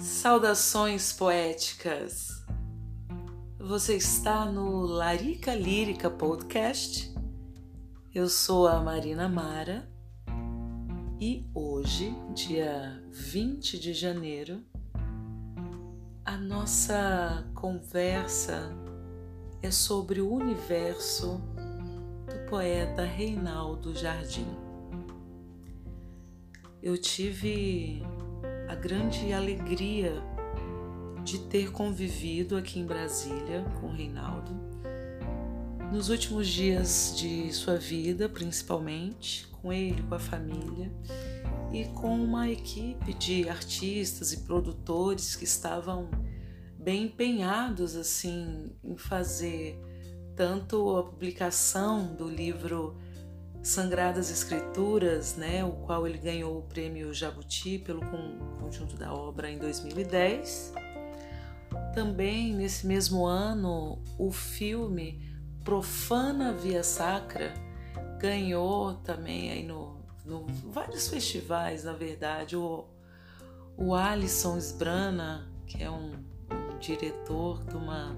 Saudações poéticas! Você está no Larica Lírica Podcast. Eu sou a Marina Mara e hoje, dia 20 de janeiro, a nossa conversa é sobre o universo do poeta Reinaldo Jardim. Eu tive grande alegria de ter convivido aqui em Brasília com o Reinaldo nos últimos dias de sua vida, principalmente, com ele, com a família e com uma equipe de artistas e produtores que estavam bem empenhados assim em fazer tanto a publicação do livro Sangradas Escrituras, né, o qual ele ganhou o prêmio Jabuti pelo conjunto da obra em 2010. Também nesse mesmo ano, o filme Profana Via Sacra ganhou também aí no, no vários festivais, na verdade, o, o Alisson Sbrana, que é um, um diretor de uma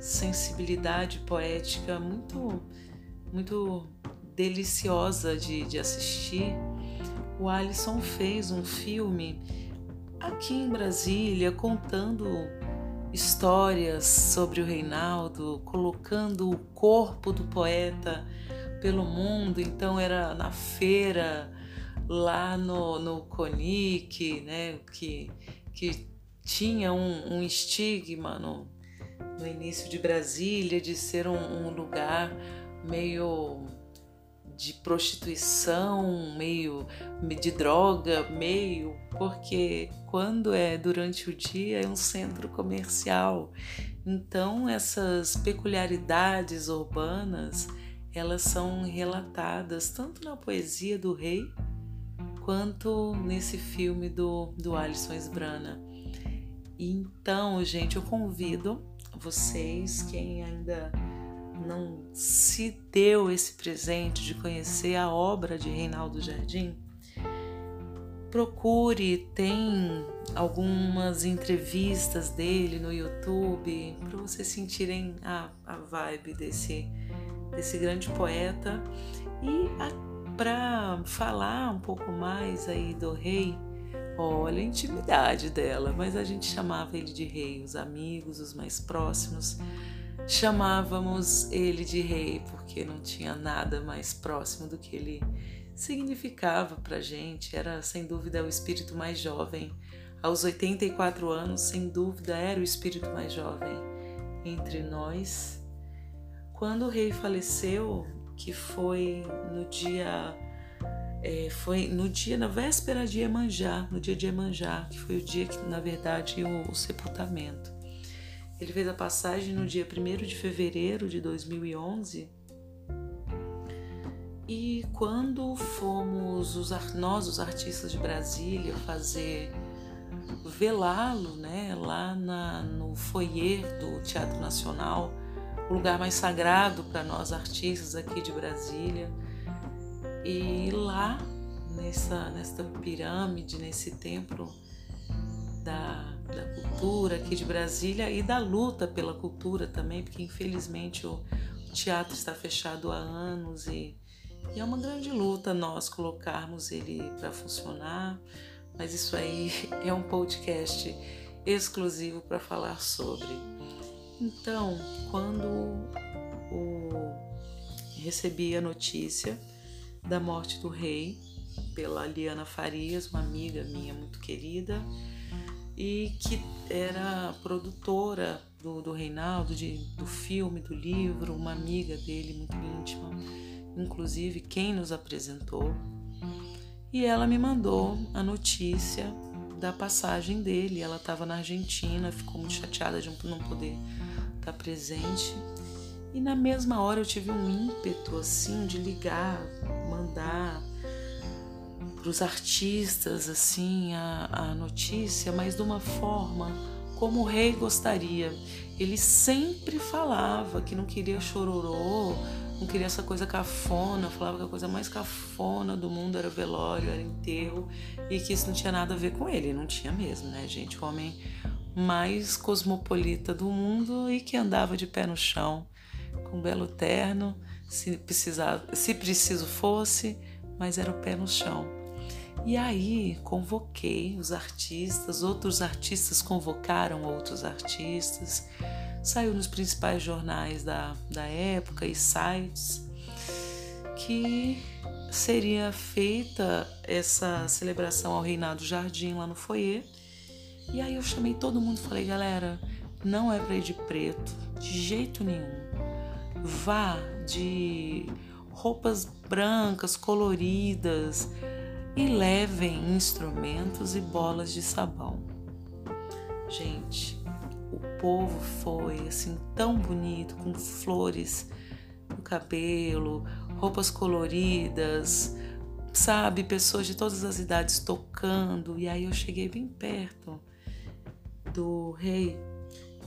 sensibilidade poética muito muito deliciosa de, de assistir, o Alisson fez um filme aqui em Brasília contando histórias sobre o Reinaldo, colocando o corpo do poeta pelo mundo. Então era na feira, lá no, no Conic, né, que, que tinha um, um estigma no, no início de Brasília de ser um, um lugar meio de prostituição, meio de droga, meio porque quando é durante o dia é um centro comercial. Então essas peculiaridades urbanas, elas são relatadas tanto na poesia do rei quanto nesse filme do, do Alisson Esbrana. Então, gente, eu convido vocês, quem ainda não se deu esse presente de conhecer a obra de Reinaldo Jardim, procure, tem algumas entrevistas dele no YouTube para vocês sentirem a, a vibe desse, desse grande poeta. E para falar um pouco mais aí do rei, olha a intimidade dela, mas a gente chamava ele de rei, os amigos, os mais próximos chamávamos ele de rei porque não tinha nada mais próximo do que ele significava para gente. Era sem dúvida o espírito mais jovem. Aos 84 anos, sem dúvida, era o espírito mais jovem entre nós. Quando o rei faleceu, que foi no dia é, foi no dia, na véspera de Iemanjá, no dia de Iemanjá, que foi o dia que, na verdade, o, o sepultamento. Ele fez a passagem no dia 1 de fevereiro de 2011. E quando fomos os, nós, os artistas de Brasília, fazer velá-lo, né, lá na, no foyer do Teatro Nacional, o lugar mais sagrado para nós artistas aqui de Brasília. E lá, nessa, nessa pirâmide, nesse templo da da cultura aqui de Brasília e da luta pela cultura também, porque infelizmente o teatro está fechado há anos e, e é uma grande luta nós colocarmos ele para funcionar, mas isso aí é um podcast exclusivo para falar sobre. Então, quando o, recebi a notícia da morte do rei pela Liana Farias, uma amiga minha muito querida, e que era produtora do, do Reinaldo, de, do filme, do livro, uma amiga dele muito íntima, inclusive quem nos apresentou. E ela me mandou a notícia da passagem dele. Ela estava na Argentina, ficou muito chateada de não poder estar presente. E na mesma hora eu tive um ímpeto assim de ligar, mandar para os artistas assim a, a notícia, mas de uma forma como o rei gostaria. Ele sempre falava que não queria chororô, não queria essa coisa cafona, falava que a coisa mais cafona do mundo era velório, era enterro, e que isso não tinha nada a ver com ele, não tinha mesmo, né, gente? O homem mais cosmopolita do mundo e que andava de pé no chão, com um belo terno, se, precisar, se preciso fosse, mas era o pé no chão. E aí convoquei os artistas, outros artistas convocaram outros artistas, saiu nos principais jornais da, da época e sites que seria feita essa celebração ao Reinado Jardim lá no foyer. E aí eu chamei todo mundo falei, galera, não é para ir de preto, de jeito nenhum. Vá de roupas brancas, coloridas e levem instrumentos e bolas de sabão. Gente, o povo foi assim tão bonito, com flores no cabelo, roupas coloridas, sabe, pessoas de todas as idades tocando. E aí eu cheguei bem perto do rei.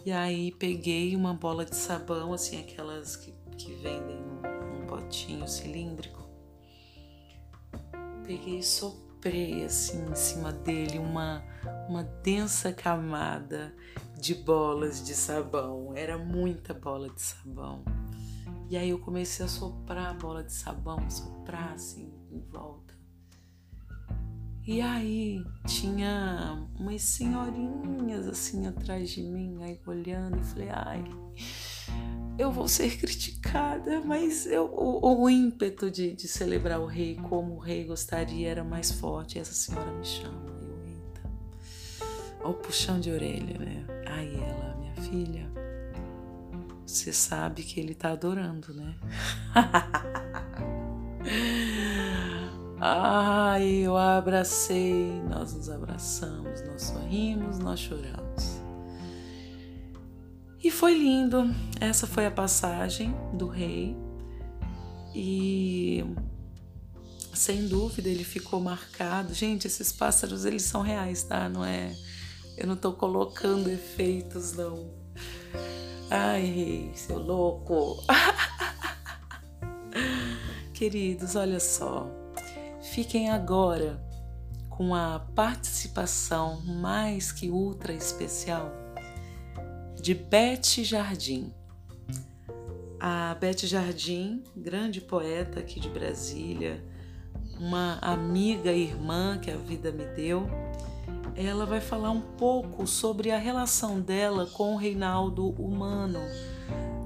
E aí peguei uma bola de sabão, assim, aquelas que, que vendem num, potinho cilíndrico. Peguei e soprei assim em cima dele uma, uma densa camada de bolas de sabão. Era muita bola de sabão. E aí eu comecei a soprar a bola de sabão, soprar assim em volta. E aí tinha umas senhorinhas assim atrás de mim, aí olhando e falei, ai, eu vou ser criticada, mas eu, o, o ímpeto de, de celebrar o rei como o rei gostaria era mais forte. E essa senhora me chama, eu, eita, olha o puxão de orelha, né? Aí ela, minha filha, você sabe que ele tá adorando, né? Ai, eu abracei, nós nos abraçamos, nós sorrimos, nós choramos. E foi lindo. Essa foi a passagem do rei. E sem dúvida ele ficou marcado. Gente, esses pássaros eles são reais, tá? Não é eu não tô colocando efeitos não. Ai, rei, seu louco. Queridos, olha só. Fiquem agora com a participação mais que ultra especial de Beth Jardim. A Beth Jardim, grande poeta aqui de Brasília, uma amiga e irmã que a vida me deu, ela vai falar um pouco sobre a relação dela com o Reinaldo humano,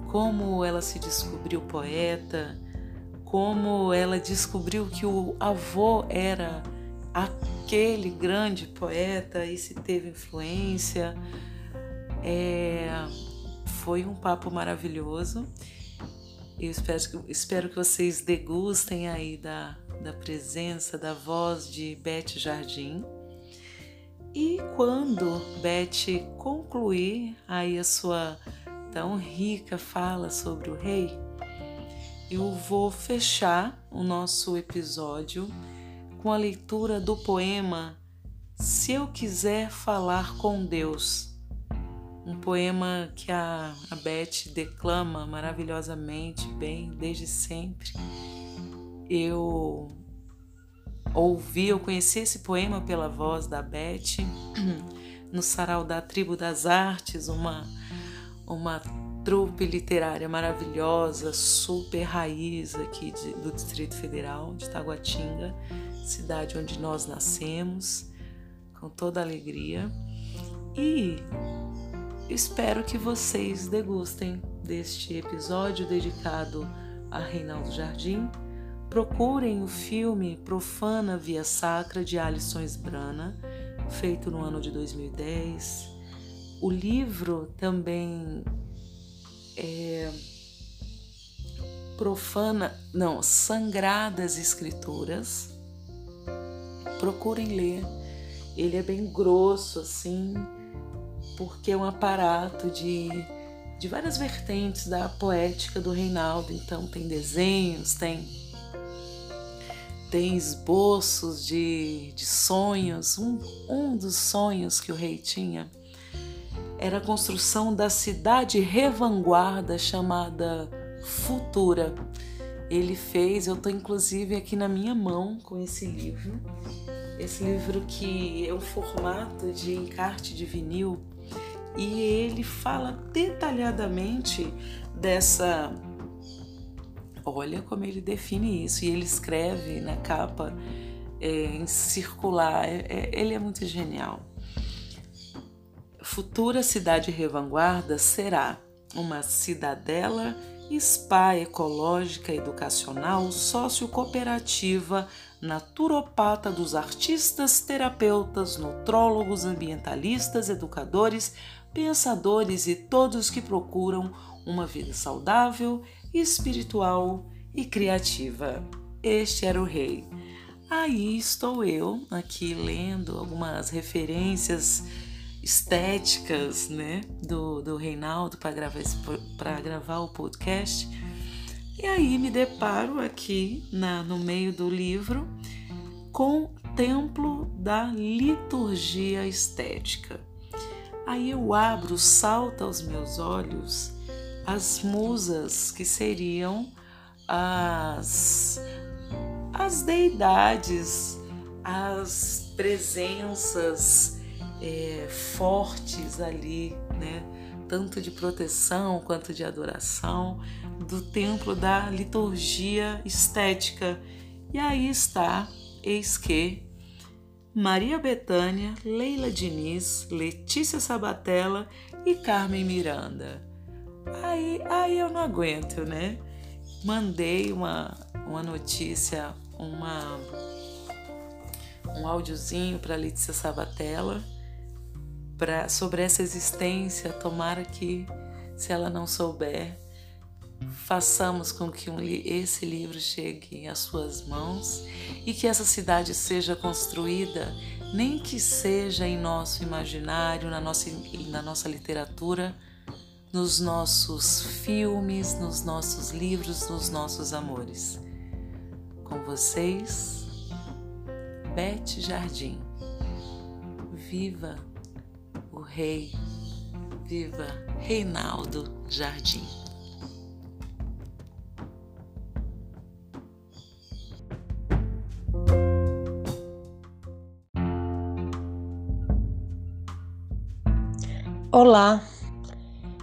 como ela se descobriu poeta, como ela descobriu que o avô era aquele grande poeta e se teve influência é, foi um papo maravilhoso. Eu espero que, espero que vocês degustem aí da, da presença, da voz de Beth Jardim. E quando Beth concluir aí a sua tão rica fala sobre o rei, eu vou fechar o nosso episódio com a leitura do poema Se Eu Quiser Falar com Deus, um poema que a, a Beth declama maravilhosamente bem desde sempre. Eu ouvi, eu conheci esse poema pela voz da Beth no sarau da Tribo das Artes, uma, uma trupe literária maravilhosa, super raiz aqui de, do Distrito Federal, de Taguatinga, cidade onde nós nascemos, com toda alegria. E Espero que vocês degustem deste episódio dedicado a Reinaldo Jardim. Procurem o filme Profana Via Sacra de Alisson Esbrana, feito no ano de 2010. O livro também é Profana, não, Sangradas Escrituras. Procurem ler. Ele é bem grosso assim, porque é um aparato de, de várias vertentes da poética do Reinaldo. Então, tem desenhos, tem, tem esboços de, de sonhos. Um, um dos sonhos que o rei tinha era a construção da cidade revanguarda chamada Futura. ele fez, eu estou inclusive aqui na minha mão com esse livro. Esse livro que é um formato de encarte de vinil e ele fala detalhadamente dessa. Olha como ele define isso, e ele escreve na capa é, em circular, é, é, ele é muito genial. Futura cidade revanguarda será uma cidadela spa ecológica educacional sociocooperativa naturopata dos artistas, terapeutas, nutrólogos, ambientalistas, educadores, pensadores e todos que procuram uma vida saudável, espiritual e criativa. Este era o rei. Aí estou eu aqui lendo algumas referências estéticas né, do, do Reinaldo para gravar, gravar o podcast. E aí me deparo aqui na, no meio do livro com Templo da Liturgia Estética. Aí eu abro, salta aos meus olhos as musas que seriam as, as deidades, as presenças é, fortes ali, né? tanto de proteção quanto de adoração, do templo da liturgia estética. E aí está, eis que Maria Betânia, Leila Diniz, Letícia Sabatella e Carmen Miranda. Aí, aí eu não aguento, né? Mandei uma, uma notícia, uma, um áudiozinho para Letícia Sabatella pra, sobre essa existência. Tomara que, se ela não souber, façamos com que esse livro chegue às suas mãos e que essa cidade seja construída, nem que seja em nosso imaginário, na nossa, na nossa literatura, nos nossos filmes, nos nossos livros, nos nossos amores. Com vocês, Beth Jardim. Viva! o rei, viva Reinaldo Jardim. Olá,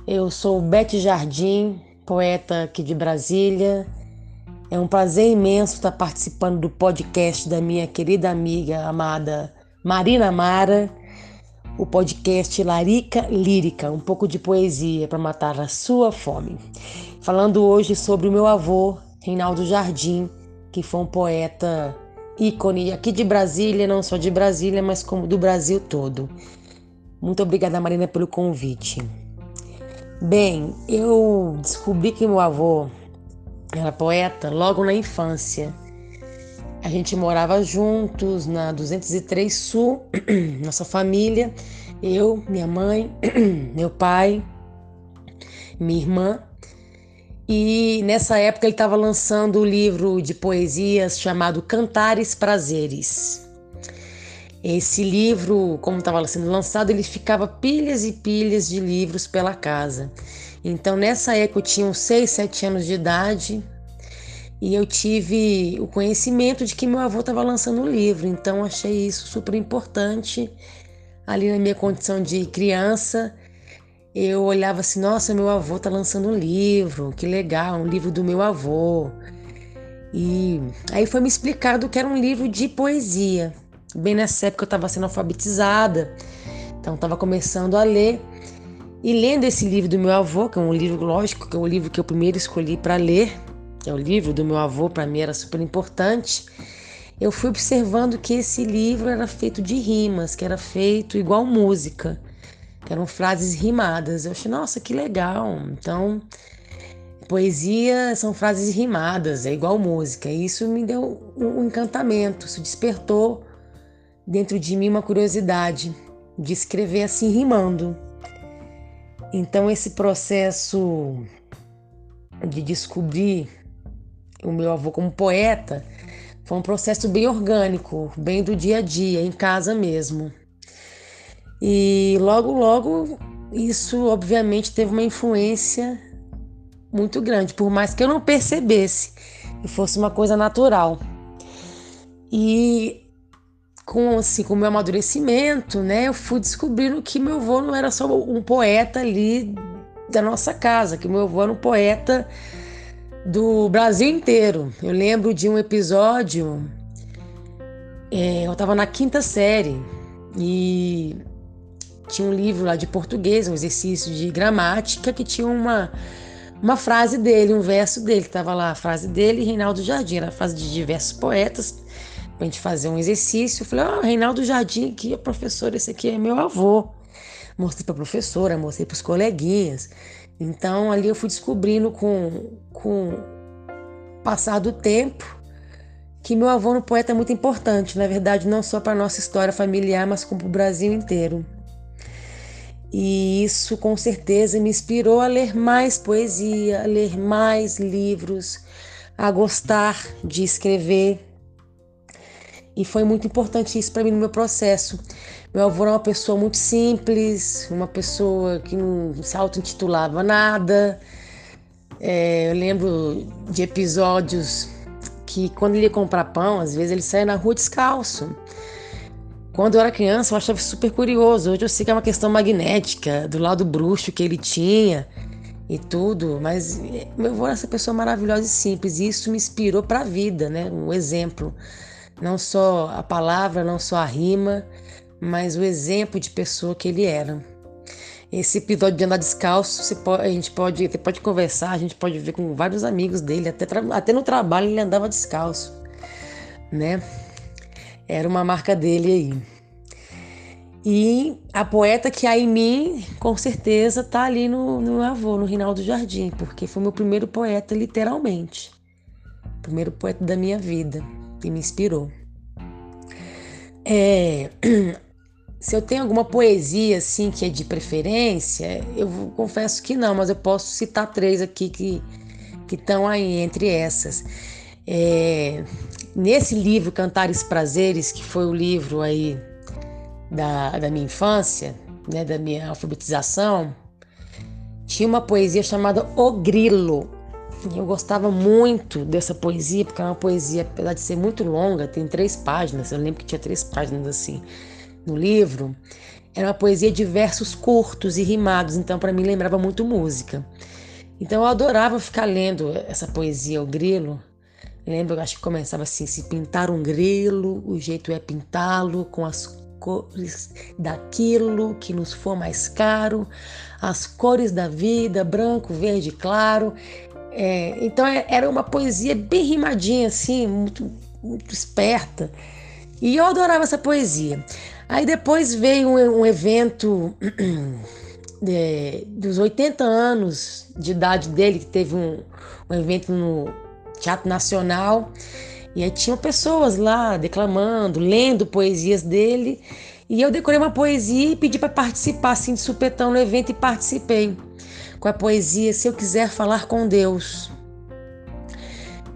eu sou Beth Jardim, poeta aqui de Brasília. É um prazer imenso estar participando do podcast da minha querida amiga amada Marina Mara o podcast Larica Lírica, um pouco de poesia para matar a sua fome. Falando hoje sobre o meu avô, Reinaldo Jardim, que foi um poeta ícone aqui de Brasília, não só de Brasília, mas como do Brasil todo. Muito obrigada, Marina, pelo convite. Bem, eu descobri que meu avô era poeta logo na infância. A gente morava juntos na 203 Sul, nossa família, eu, minha mãe, meu pai, minha irmã. E nessa época ele estava lançando o livro de poesias chamado Cantares Prazeres. Esse livro, como estava sendo lançado, ele ficava pilhas e pilhas de livros pela casa. Então, nessa época, eu tinha uns 6, 7 anos de idade, e eu tive o conhecimento de que meu avô estava lançando um livro, então achei isso super importante. Ali na minha condição de criança, eu olhava assim: nossa, meu avô está lançando um livro, que legal, um livro do meu avô. E aí foi me explicado que era um livro de poesia. Bem nessa época eu estava sendo alfabetizada, então estava começando a ler. E lendo esse livro do meu avô, que é um livro, lógico, que é o livro que eu primeiro escolhi para ler, que é o livro do meu avô, para mim era super importante, eu fui observando que esse livro era feito de rimas, que era feito igual música, que eram frases rimadas. Eu achei, nossa, que legal. Então, poesia são frases rimadas, é igual música. E isso me deu um encantamento, isso despertou dentro de mim uma curiosidade de escrever assim rimando. Então esse processo de descobrir o meu avô como poeta, foi um processo bem orgânico, bem do dia a dia, em casa mesmo. E logo, logo, isso obviamente teve uma influência muito grande, por mais que eu não percebesse e fosse uma coisa natural. E com assim, com meu amadurecimento, né, eu fui descobrindo que meu avô não era só um poeta ali da nossa casa, que meu avô era um poeta do Brasil inteiro. Eu lembro de um episódio, é, eu estava na quinta série e tinha um livro lá de português, um exercício de gramática que tinha uma uma frase dele, um verso dele, que estava lá a frase dele Reinaldo Jardim, era a frase de diversos poetas pra gente fazer um exercício. Eu falei, oh, Reinaldo Jardim aqui, professor, esse aqui é meu avô. Mostrei pra professora, mostrei pros coleguinhas. Então ali eu fui descobrindo com, com o passar do tempo que meu avô no poeta é muito importante, na verdade, não só para nossa história familiar, mas como para o Brasil inteiro. E isso com certeza me inspirou a ler mais poesia, a ler mais livros, a gostar de escrever, e foi muito importante isso para mim no meu processo. Meu avô era uma pessoa muito simples, uma pessoa que não se auto-intitulava nada. É, eu lembro de episódios que quando ele ia comprar pão, às vezes ele saía na rua descalço. Quando eu era criança, eu achava super curioso. Hoje eu sei que é uma questão magnética, do lado bruxo que ele tinha e tudo, mas meu avô era essa pessoa maravilhosa e simples, e isso me inspirou para a vida, né? Um exemplo não só a palavra, não só a rima, mas o exemplo de pessoa que ele era. Esse episódio de andar descalço, pode, a gente pode, pode conversar, a gente pode ver com vários amigos dele, até, até no trabalho ele andava descalço, né? Era uma marca dele aí. E a poeta que há em mim, com certeza, tá ali no, no meu avô, no Rinaldo Jardim, porque foi meu primeiro poeta, literalmente. Primeiro poeta da minha vida que me inspirou. É, se eu tenho alguma poesia assim que é de preferência, eu confesso que não, mas eu posso citar três aqui que que estão aí entre essas. É, nesse livro Cantares Prazeres, que foi o livro aí da, da minha infância, né, da minha alfabetização, tinha uma poesia chamada O Grilo. Eu gostava muito dessa poesia, porque é uma poesia, apesar de ser muito longa, tem três páginas, eu lembro que tinha três páginas assim no livro. Era uma poesia de versos curtos e rimados, então para mim lembrava muito música. Então eu adorava ficar lendo essa poesia, o grilo. lembro, acho que começava assim: se pintar um grilo, o jeito é pintá-lo com as cores daquilo que nos for mais caro, as cores da vida, branco, verde claro. É, então é, era uma poesia bem rimadinha, assim, muito, muito esperta. E eu adorava essa poesia. Aí depois veio um, um evento de, dos 80 anos de idade dele, que teve um, um evento no Teatro Nacional. E aí tinham pessoas lá declamando, lendo poesias dele. E eu decorei uma poesia e pedi para participar assim, de supetão no evento e participei com a poesia Se Eu Quiser Falar com Deus.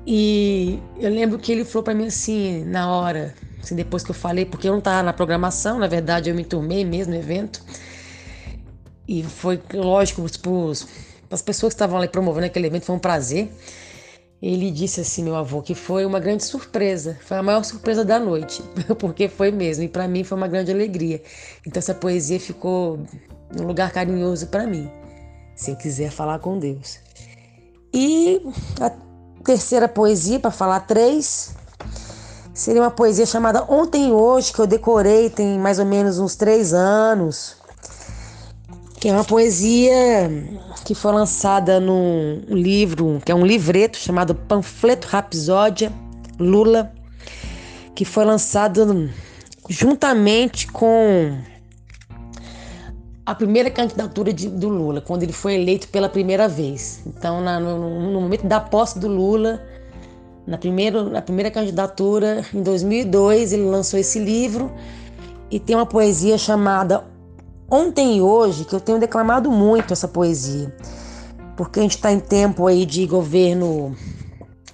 E eu lembro que ele falou para mim assim, na hora, assim, depois que eu falei, porque eu não estava na programação, na verdade eu me turmei mesmo no evento. E foi lógico, para as pessoas que estavam ali promovendo aquele evento, foi um prazer. Ele disse assim, meu avô, que foi uma grande surpresa, foi a maior surpresa da noite, porque foi mesmo, e para mim foi uma grande alegria. Então essa poesia ficou num lugar carinhoso para mim se eu quiser falar com Deus. E a terceira poesia, para falar três, seria uma poesia chamada Ontem e Hoje, que eu decorei tem mais ou menos uns três anos. Que é uma poesia que foi lançada num livro, que é um livreto chamado Panfleto Rapsódia Lula, que foi lançado juntamente com a primeira candidatura de, do Lula, quando ele foi eleito pela primeira vez. Então, na, no, no, momento da posse do Lula, na, primeiro, na primeira candidatura, em 2002, ele lançou esse livro e tem uma poesia chamada Ontem e Hoje, que eu tenho declamado muito essa poesia, porque a gente está em tempo aí de governo,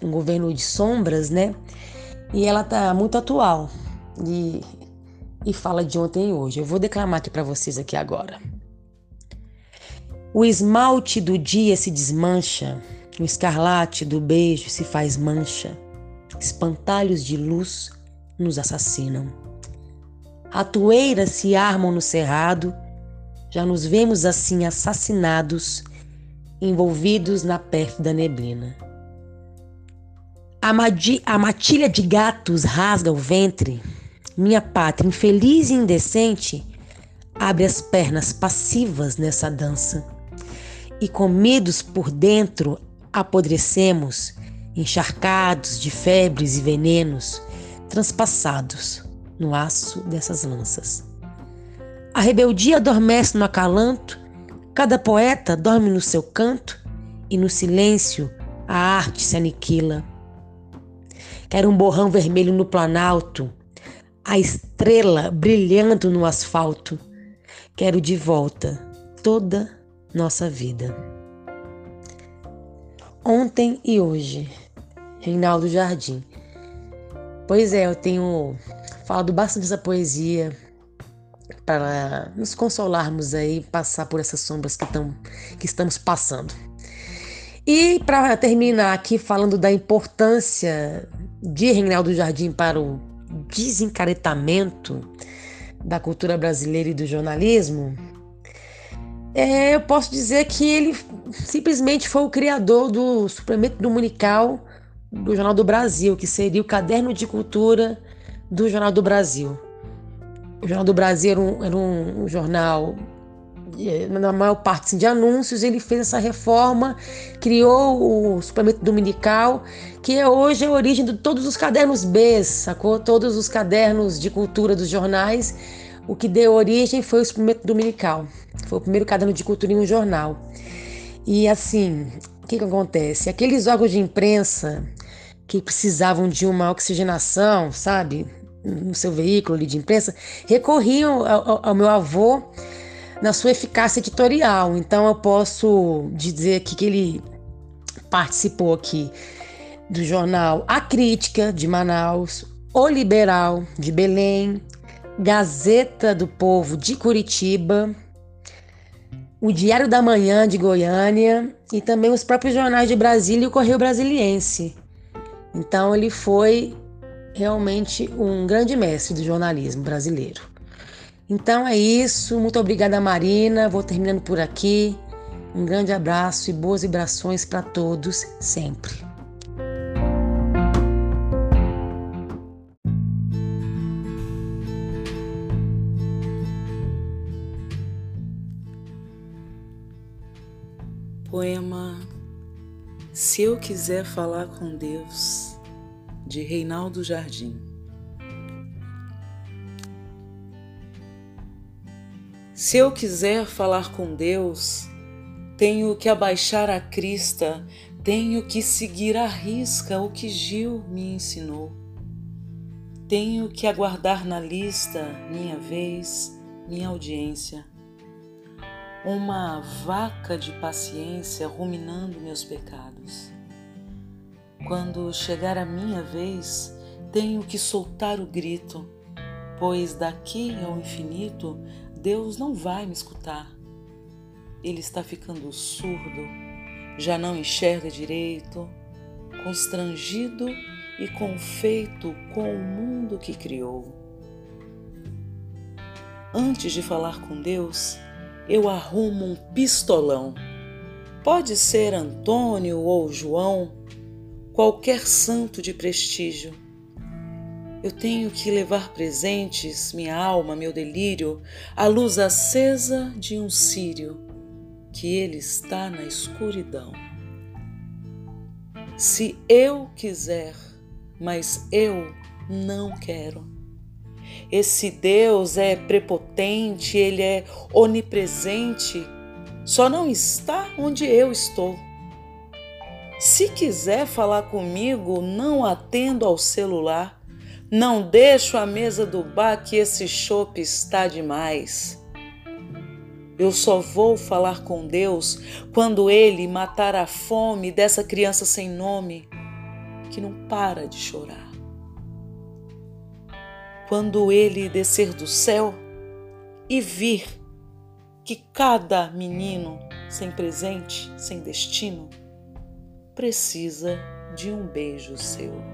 um governo de sombras, né? E ela está muito atual. E e fala de ontem e hoje. Eu vou declamar aqui para vocês aqui agora. O esmalte do dia se desmancha No escarlate do beijo se faz mancha, espantalhos de luz nos assassinam. Ratoeiras se armam no cerrado, já nos vemos assim assassinados, envolvidos na pérfida neblina. A matilha de gatos rasga o ventre, minha pátria infeliz e indecente abre as pernas passivas nessa dança. E comidos por dentro, apodrecemos, encharcados de febres e venenos, transpassados no aço dessas lanças. A rebeldia adormece no acalanto, cada poeta dorme no seu canto, e no silêncio a arte se aniquila. Quero um borrão vermelho no planalto, a estrela brilhando no asfalto. Quero de volta toda nossa vida. Ontem e hoje, Reinaldo Jardim. Pois é, eu tenho falado bastante dessa poesia para nos consolarmos aí, passar por essas sombras que, tão, que estamos passando. E para terminar aqui falando da importância de Reinaldo Jardim para o desencaretamento da cultura brasileira e do jornalismo, é, eu posso dizer que ele simplesmente foi o criador do suplemento dominical do Jornal do Brasil, que seria o caderno de cultura do Jornal do Brasil. O Jornal do Brasil era um, era um, um jornal na maior parte assim, de anúncios, ele fez essa reforma, criou o suplemento dominical, que é hoje a origem de todos os cadernos B, sacou? Todos os cadernos de cultura dos jornais o que deu origem foi o suplemento dominical. Foi o primeiro caderno de cultura em um jornal. E assim, o que, que acontece? Aqueles órgãos de imprensa que precisavam de uma oxigenação, sabe, no seu veículo de imprensa, recorriam ao, ao meu avô na sua eficácia editorial. Então eu posso dizer aqui que ele participou aqui do jornal A Crítica de Manaus, O Liberal de Belém, Gazeta do Povo de Curitiba, o Diário da Manhã de Goiânia e também os próprios jornais de Brasília e o Correio Brasiliense. Então ele foi realmente um grande mestre do jornalismo brasileiro. Então é isso, muito obrigada Marina, vou terminando por aqui. Um grande abraço e boas vibrações para todos sempre. Poema Se Eu Quiser Falar com Deus, de Reinaldo Jardim. Se eu quiser falar com Deus, tenho que abaixar a crista, tenho que seguir à risca o que Gil me ensinou. Tenho que aguardar na lista minha vez, minha audiência uma vaca de paciência ruminando meus pecados. Quando chegar a minha vez, tenho que soltar o grito, pois daqui ao infinito Deus não vai me escutar. Ele está ficando surdo, já não enxerga direito, constrangido e confeito com o mundo que criou. Antes de falar com Deus, eu arrumo um pistolão. Pode ser Antônio ou João, qualquer santo de prestígio. Eu tenho que levar presentes, minha alma, meu delírio, a luz acesa de um círio, que ele está na escuridão. Se eu quiser, mas eu não quero esse Deus é prepotente, ele é onipresente, só não está onde eu estou. Se quiser falar comigo, não atendo ao celular, não deixo a mesa do bar que esse chope está demais. Eu só vou falar com Deus quando Ele matar a fome dessa criança sem nome que não para de chorar quando ele descer do céu e vir que cada menino sem presente, sem destino, precisa de um beijo seu.